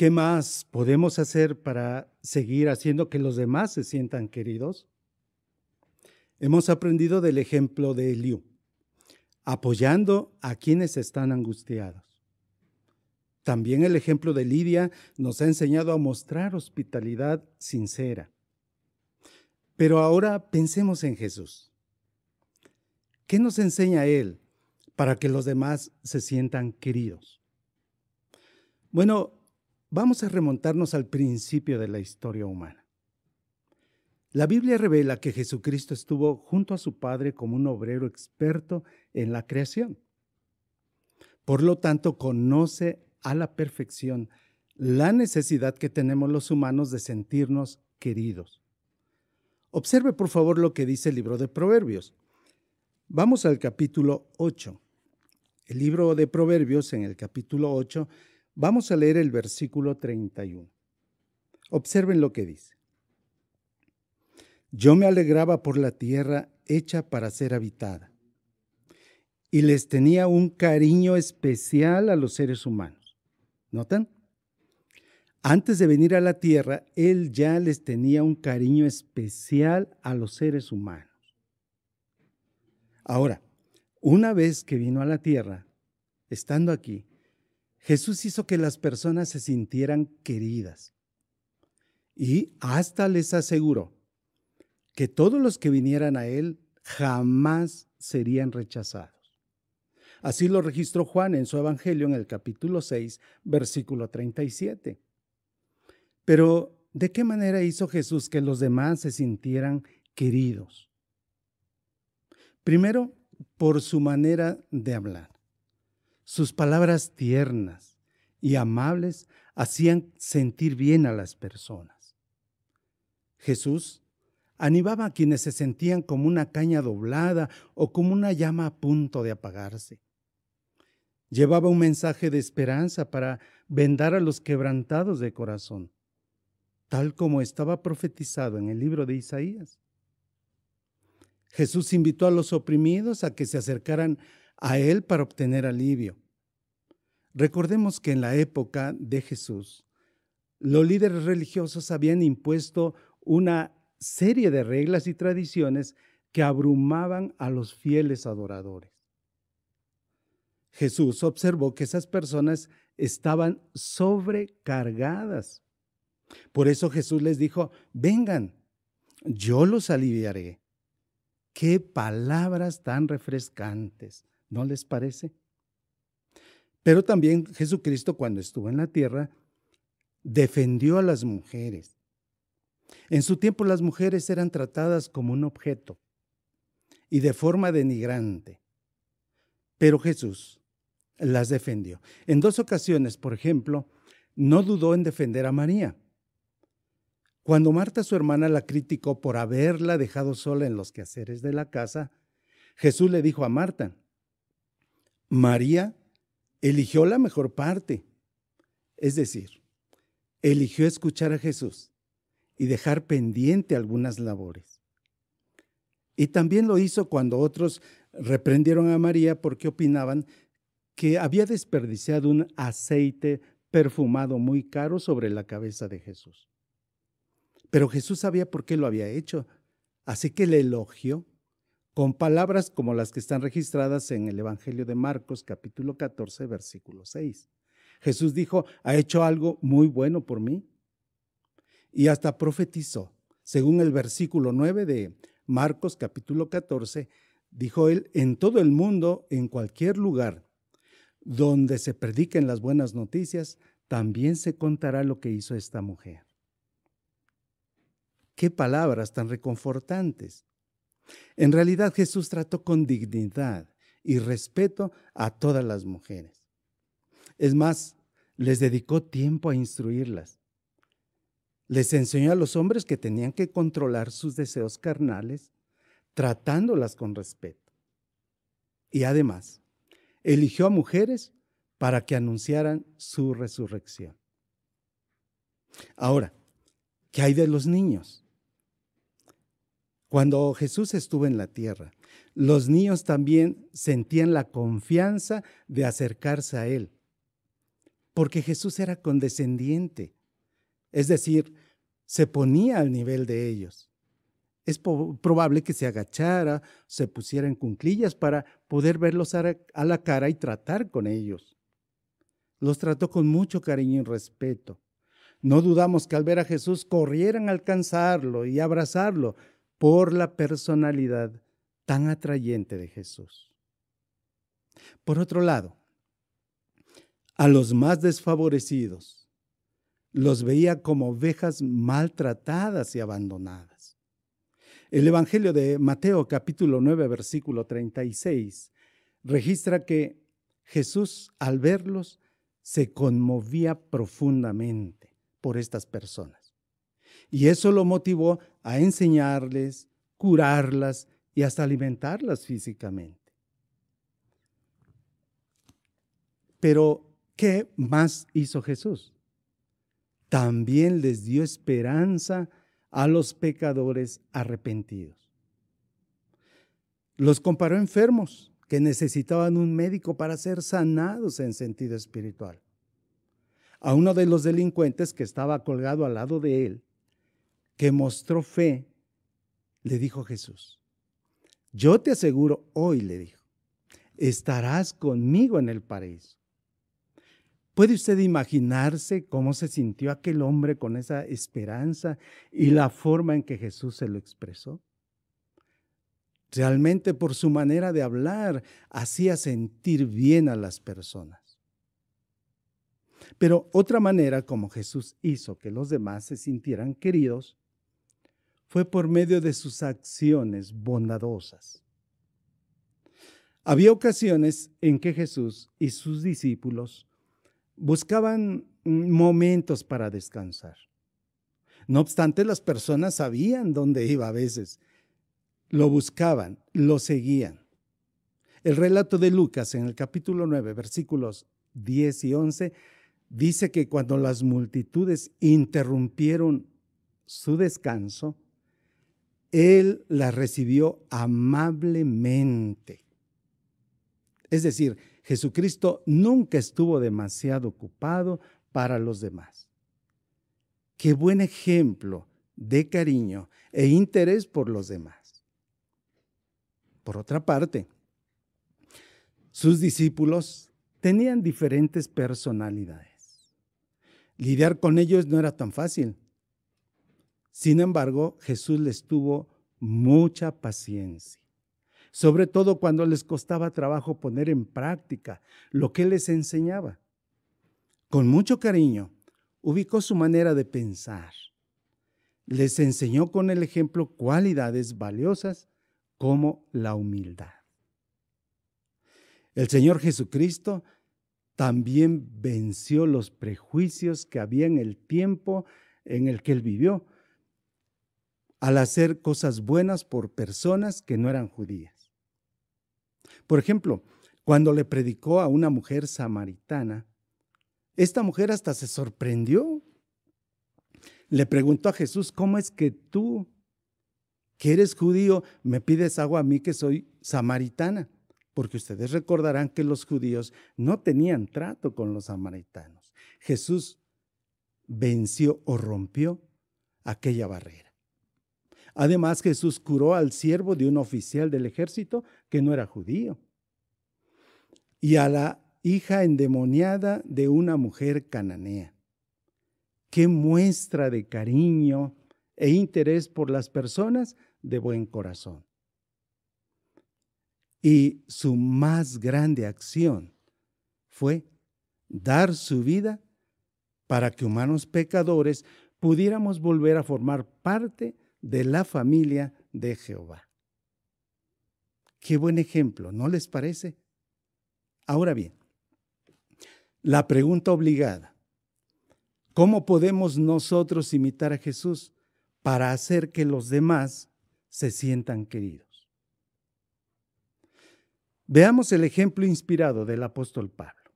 ¿Qué más podemos hacer para seguir haciendo que los demás se sientan queridos? Hemos aprendido del ejemplo de Eliú, apoyando a quienes están angustiados. También el ejemplo de Lidia nos ha enseñado a mostrar hospitalidad sincera. Pero ahora pensemos en Jesús. ¿Qué nos enseña Él para que los demás se sientan queridos? Bueno, vamos a remontarnos al principio de la historia humana. La Biblia revela que Jesucristo estuvo junto a su Padre como un obrero experto en la creación. Por lo tanto, conoce a la perfección la necesidad que tenemos los humanos de sentirnos queridos. Observe por favor lo que dice el libro de Proverbios. Vamos al capítulo 8. El libro de Proverbios en el capítulo 8, vamos a leer el versículo 31. Observen lo que dice. Yo me alegraba por la tierra hecha para ser habitada, y les tenía un cariño especial a los seres humanos ¿Notan? Antes de venir a la tierra, Él ya les tenía un cariño especial a los seres humanos. Ahora, una vez que vino a la tierra, estando aquí, Jesús hizo que las personas se sintieran queridas. Y hasta les aseguró que todos los que vinieran a Él jamás serían rechazados. Así lo registró Juan en su Evangelio en el capítulo 6, versículo 37. Pero, ¿de qué manera hizo Jesús que los demás se sintieran queridos? Primero, por su manera de hablar. Sus palabras tiernas y amables hacían sentir bien a las personas. Jesús animaba a quienes se sentían como una caña doblada o como una llama a punto de apagarse. Llevaba un mensaje de esperanza para vendar a los quebrantados de corazón, tal como estaba profetizado en el libro de Isaías. Jesús invitó a los oprimidos a que se acercaran a Él para obtener alivio. Recordemos que en la época de Jesús, los líderes religiosos habían impuesto una serie de reglas y tradiciones que abrumaban a los fieles adoradores. Jesús observó que esas personas estaban sobrecargadas. Por eso Jesús les dijo, vengan, yo los aliviaré. Qué palabras tan refrescantes, ¿no les parece? Pero también Jesucristo cuando estuvo en la tierra defendió a las mujeres. En su tiempo las mujeres eran tratadas como un objeto y de forma denigrante. Pero Jesús las defendió. En dos ocasiones, por ejemplo, no dudó en defender a María. Cuando Marta, su hermana, la criticó por haberla dejado sola en los quehaceres de la casa, Jesús le dijo a Marta, María eligió la mejor parte, es decir, eligió escuchar a Jesús y dejar pendiente algunas labores. Y también lo hizo cuando otros reprendieron a María porque opinaban que había desperdiciado un aceite perfumado muy caro sobre la cabeza de Jesús. Pero Jesús sabía por qué lo había hecho, así que le elogió con palabras como las que están registradas en el Evangelio de Marcos capítulo 14 versículo 6. Jesús dijo, ha hecho algo muy bueno por mí. Y hasta profetizó, según el versículo 9 de Marcos capítulo 14, dijo él, en todo el mundo, en cualquier lugar donde se prediquen las buenas noticias, también se contará lo que hizo esta mujer. Qué palabras tan reconfortantes. En realidad Jesús trató con dignidad y respeto a todas las mujeres. Es más, les dedicó tiempo a instruirlas. Les enseñó a los hombres que tenían que controlar sus deseos carnales, tratándolas con respeto. Y además, eligió a mujeres para que anunciaran su resurrección. Ahora, ¿qué hay de los niños? Cuando Jesús estuvo en la tierra, los niños también sentían la confianza de acercarse a Él. porque Jesús era condescendiente, es decir, se ponía al nivel de ellos. Es probable que se agachara, se pusiera en cunclillas para poder verlos a la cara y tratar con ellos. Los trató con mucho cariño y respeto. No dudamos que al ver a Jesús corrieran a alcanzarlo y abrazarlo por la personalidad tan atrayente de Jesús. Por otro lado, a los más desfavorecidos los veía como ovejas maltratadas y abandonadas. El Evangelio de Mateo capítulo 9 versículo 36 registra que Jesús al verlos se conmovía profundamente por estas personas. Y eso lo motivó a enseñarles, curarlas y hasta alimentarlas físicamente. Pero, ¿qué más hizo Jesús? También les dio esperanza a los pecadores arrepentidos. Los comparó enfermos que necesitaban un médico para ser sanados en sentido espiritual. A uno de los delincuentes que estaba colgado al lado de él, que mostró fe, le dijo Jesús, yo te aseguro hoy, le dijo, estarás conmigo en el paraíso. ¿Puede usted imaginarse cómo se sintió aquel hombre con esa esperanza y la forma en que Jesús se lo expresó? Realmente por su manera de hablar hacía sentir bien a las personas. Pero otra manera como Jesús hizo que los demás se sintieran queridos fue por medio de sus acciones bondadosas. Había ocasiones en que Jesús y sus discípulos buscaban momentos para descansar. No obstante, las personas sabían dónde iba a veces lo buscaban, lo seguían. El relato de Lucas en el capítulo 9, versículos 10 y 11, dice que cuando las multitudes interrumpieron su descanso, él la recibió amablemente. Es decir, Jesucristo nunca estuvo demasiado ocupado para los demás. Qué buen ejemplo de cariño e interés por los demás. Por otra parte, sus discípulos tenían diferentes personalidades. Lidiar con ellos no era tan fácil. Sin embargo, Jesús les tuvo mucha paciencia, sobre todo cuando les costaba trabajo poner en práctica lo que les enseñaba. Con mucho cariño, ubicó su manera de pensar. Les enseñó con el ejemplo cualidades valiosas como la humildad. El Señor Jesucristo también venció los prejuicios que había en el tiempo en el que él vivió al hacer cosas buenas por personas que no eran judías. Por ejemplo, cuando le predicó a una mujer samaritana, esta mujer hasta se sorprendió. Le preguntó a Jesús, ¿cómo es que tú que eres judío, me pides agua a mí que soy samaritana, porque ustedes recordarán que los judíos no tenían trato con los samaritanos. Jesús venció o rompió aquella barrera. Además, Jesús curó al siervo de un oficial del ejército que no era judío y a la hija endemoniada de una mujer cananea. Qué muestra de cariño e interés por las personas de buen corazón. Y su más grande acción fue dar su vida para que humanos pecadores pudiéramos volver a formar parte de la familia de Jehová. Qué buen ejemplo, ¿no les parece? Ahora bien, la pregunta obligada, ¿cómo podemos nosotros imitar a Jesús para hacer que los demás se sientan queridos. Veamos el ejemplo inspirado del apóstol Pablo,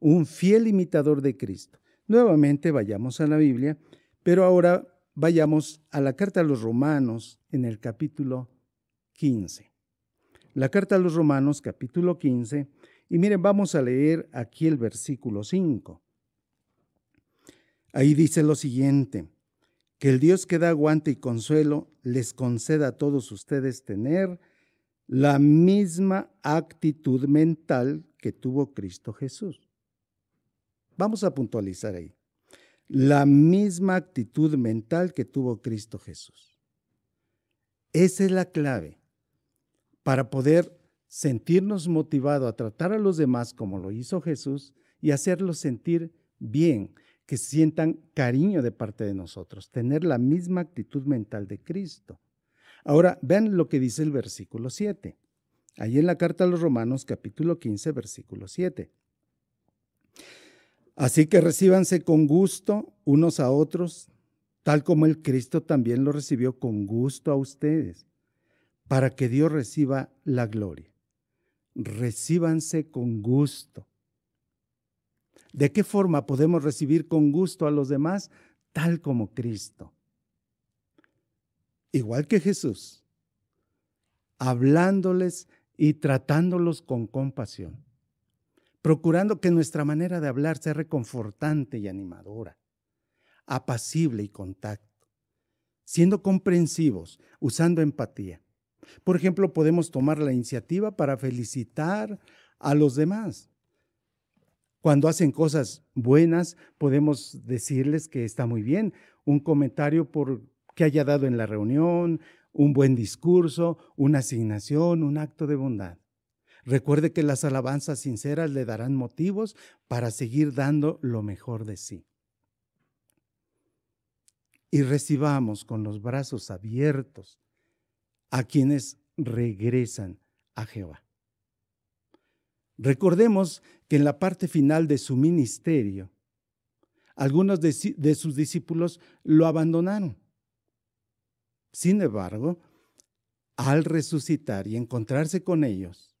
un fiel imitador de Cristo. Nuevamente vayamos a la Biblia, pero ahora vayamos a la carta a los romanos en el capítulo 15. La carta a los romanos capítulo 15, y miren, vamos a leer aquí el versículo 5. Ahí dice lo siguiente, que el Dios que da aguante y consuelo les conceda a todos ustedes tener la misma actitud mental que tuvo Cristo Jesús. Vamos a puntualizar ahí. La misma actitud mental que tuvo Cristo Jesús. Esa es la clave para poder sentirnos motivados a tratar a los demás como lo hizo Jesús y hacerlos sentir bien, que sientan cariño de parte de nosotros, tener la misma actitud mental de Cristo. Ahora, vean lo que dice el versículo 7. Ahí en la carta a los Romanos, capítulo 15, versículo 7. Así que recíbanse con gusto unos a otros, tal como el Cristo también lo recibió con gusto a ustedes, para que Dios reciba la gloria. Recíbanse con gusto. ¿De qué forma podemos recibir con gusto a los demás? Tal como Cristo. Igual que Jesús, hablándoles y tratándolos con compasión, procurando que nuestra manera de hablar sea reconfortante y animadora, apacible y contacto, siendo comprensivos, usando empatía. Por ejemplo, podemos tomar la iniciativa para felicitar a los demás. Cuando hacen cosas buenas, podemos decirles que está muy bien. Un comentario por que haya dado en la reunión, un buen discurso, una asignación, un acto de bondad. Recuerde que las alabanzas sinceras le darán motivos para seguir dando lo mejor de sí. Y recibamos con los brazos abiertos a quienes regresan a Jehová. Recordemos que en la parte final de su ministerio, algunos de, de sus discípulos lo abandonaron. Sin embargo, al resucitar y encontrarse con ellos,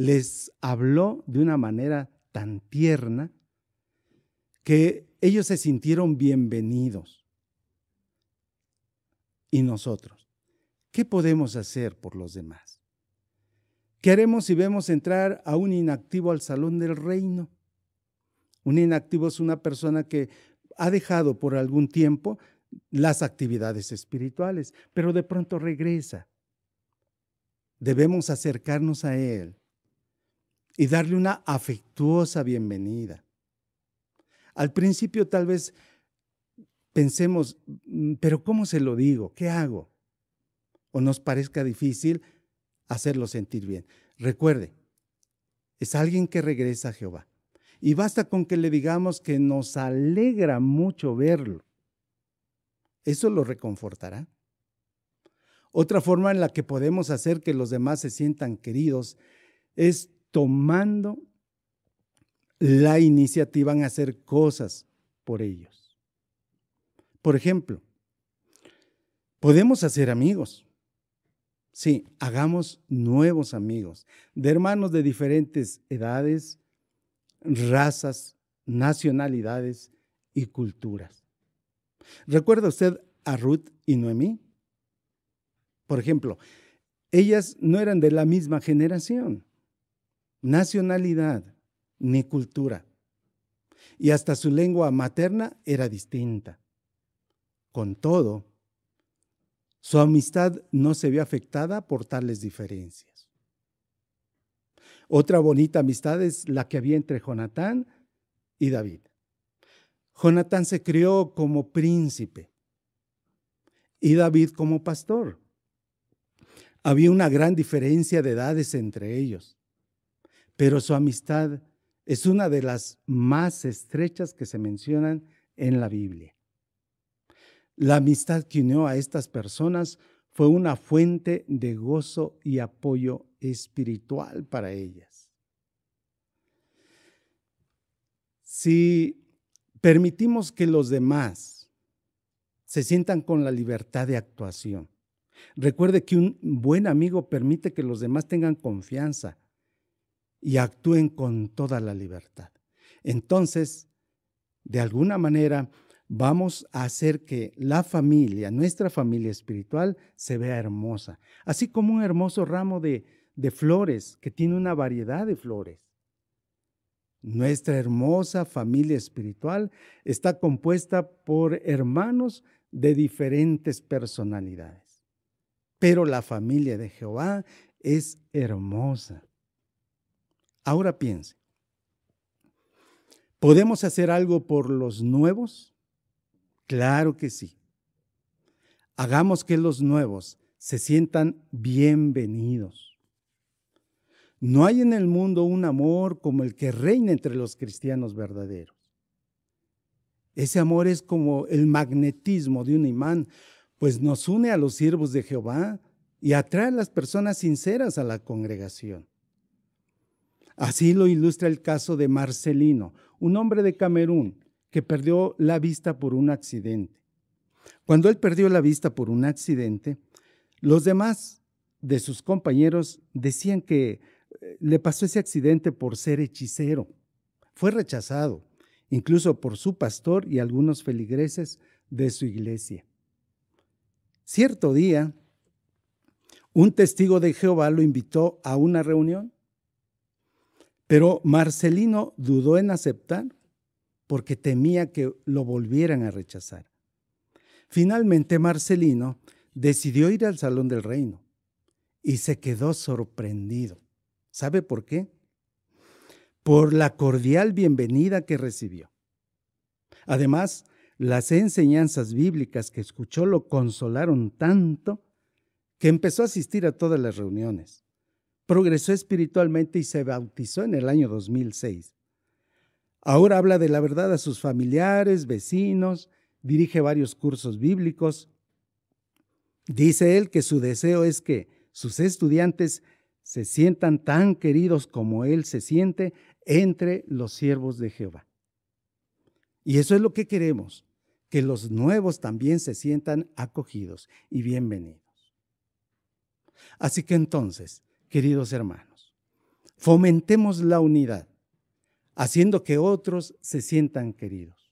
les habló de una manera tan tierna que ellos se sintieron bienvenidos. ¿Y nosotros? ¿Qué podemos hacer por los demás? ¿Qué haremos si vemos entrar a un inactivo al salón del reino? Un inactivo es una persona que ha dejado por algún tiempo las actividades espirituales, pero de pronto regresa. Debemos acercarnos a Él y darle una afectuosa bienvenida. Al principio tal vez pensemos, mm, pero ¿cómo se lo digo? ¿Qué hago? O nos parezca difícil hacerlo sentir bien. Recuerde, es alguien que regresa a Jehová. Y basta con que le digamos que nos alegra mucho verlo eso lo reconfortará. Otra forma en la que podemos hacer que los demás se sientan queridos es tomando la iniciativa en hacer cosas por ellos. Por ejemplo, podemos hacer amigos. Sí, hagamos nuevos amigos, de hermanos de diferentes edades, razas, nacionalidades y culturas. ¿Recuerda usted a Ruth y Noemí? Por ejemplo, ellas no eran de la misma generación, nacionalidad ni cultura. Y hasta su lengua materna era distinta. Con todo, su amistad no se vio afectada por tales diferencias. Otra bonita amistad es la que había entre Jonatán y David. Jonatán se crió como príncipe y David como pastor. Había una gran diferencia de edades entre ellos, pero su amistad es una de las más estrechas que se mencionan en la Biblia. La amistad que unió a estas personas fue una fuente de gozo y apoyo espiritual para ellas. Si permitimos que los demás se sientan con la libertad de actuación. Recuerde que un buen amigo permite que los demás tengan confianza y actúen con toda la libertad. Entonces, de alguna manera, vamos a hacer que la familia, nuestra familia espiritual, se vea hermosa, así como un hermoso ramo de, flores que tiene una variedad de flores. Nuestra hermosa familia espiritual está compuesta por hermanos de diferentes personalidades. Pero la familia de Jehová es hermosa. Ahora piense, ¿podemos hacer algo por los nuevos? Claro que sí. Hagamos que los nuevos se sientan bienvenidos. No hay en el mundo un amor como el que reina entre los cristianos verdaderos. Ese amor es como el magnetismo de un imán, pues nos une a los siervos de Jehová y atrae a las personas sinceras a la congregación. Así lo ilustra el caso de Marcelino, un hombre de Camerún que perdió la vista por un accidente. Cuando él perdió la vista por un accidente, los demás de sus compañeros decían que eh, le pasó ese accidente por ser hechicero. Fue rechazado, incluso por su pastor y algunos feligreses de su iglesia. Cierto día, un testigo de Jehová lo invitó a una reunión, pero Marcelino dudó en aceptar porque temía que lo volvieran a rechazar. Finalmente Marcelino decidió ir al Salón del Reino y se quedó sorprendido. ¿Sabe por qué? Por la cordial bienvenida que recibió. Además, las enseñanzas bíblicas que escuchó lo consolaron tanto que empezó a asistir a todas las reuniones. Progresó espiritualmente y se bautizó en el año 2006. Ahora habla de la verdad a sus familiares, vecinos, dirige varios cursos bíblicos. Dice él que su deseo es que sus estudiantes se sientan tan queridos como él se siente entre los siervos de Jehová. Y eso es lo que queremos, que los nuevos también se sientan acogidos y bienvenidos. Así que entonces, queridos hermanos, fomentemos la unidad, haciendo que otros se sientan queridos.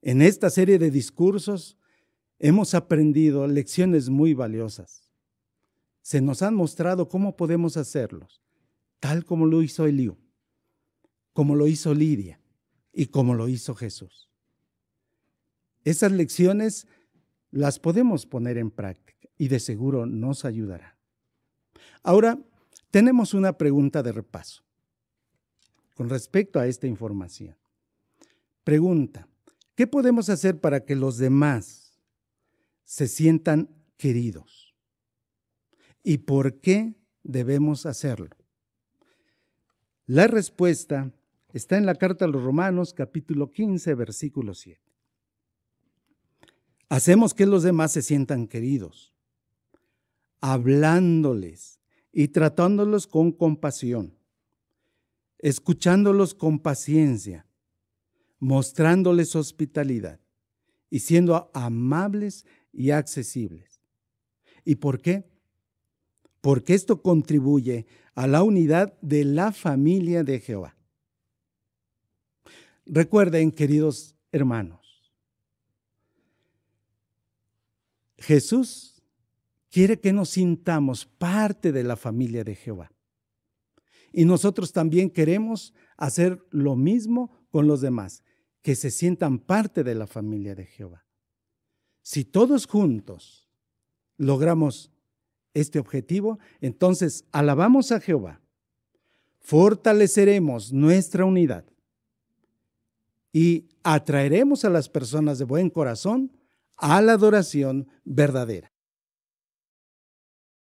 En esta serie de discursos hemos aprendido lecciones muy valiosas. Se nos han mostrado cómo podemos hacerlos, tal como lo hizo Eliú, como lo hizo Lidia y como lo hizo Jesús. Esas lecciones las podemos poner en práctica y de seguro nos ayudarán. Ahora, tenemos una pregunta de repaso con respecto a esta información. Pregunta, ¿qué podemos hacer para que los demás se sientan queridos? ¿Y por qué debemos hacerlo? La respuesta está en la carta a los Romanos capítulo 15, versículo 7. Hacemos que los demás se sientan queridos, hablándoles y tratándolos con compasión, escuchándolos con paciencia, mostrándoles hospitalidad y siendo amables y accesibles. ¿Y por qué? Porque esto contribuye a la unidad de la familia de Jehová. Recuerden, queridos hermanos, Jesús quiere que nos sintamos parte de la familia de Jehová. Y nosotros también queremos hacer lo mismo con los demás, que se sientan parte de la familia de Jehová. Si todos juntos logramos este objetivo, entonces alabamos a Jehová, fortaleceremos nuestra unidad y atraeremos a las personas de buen corazón a la adoración verdadera.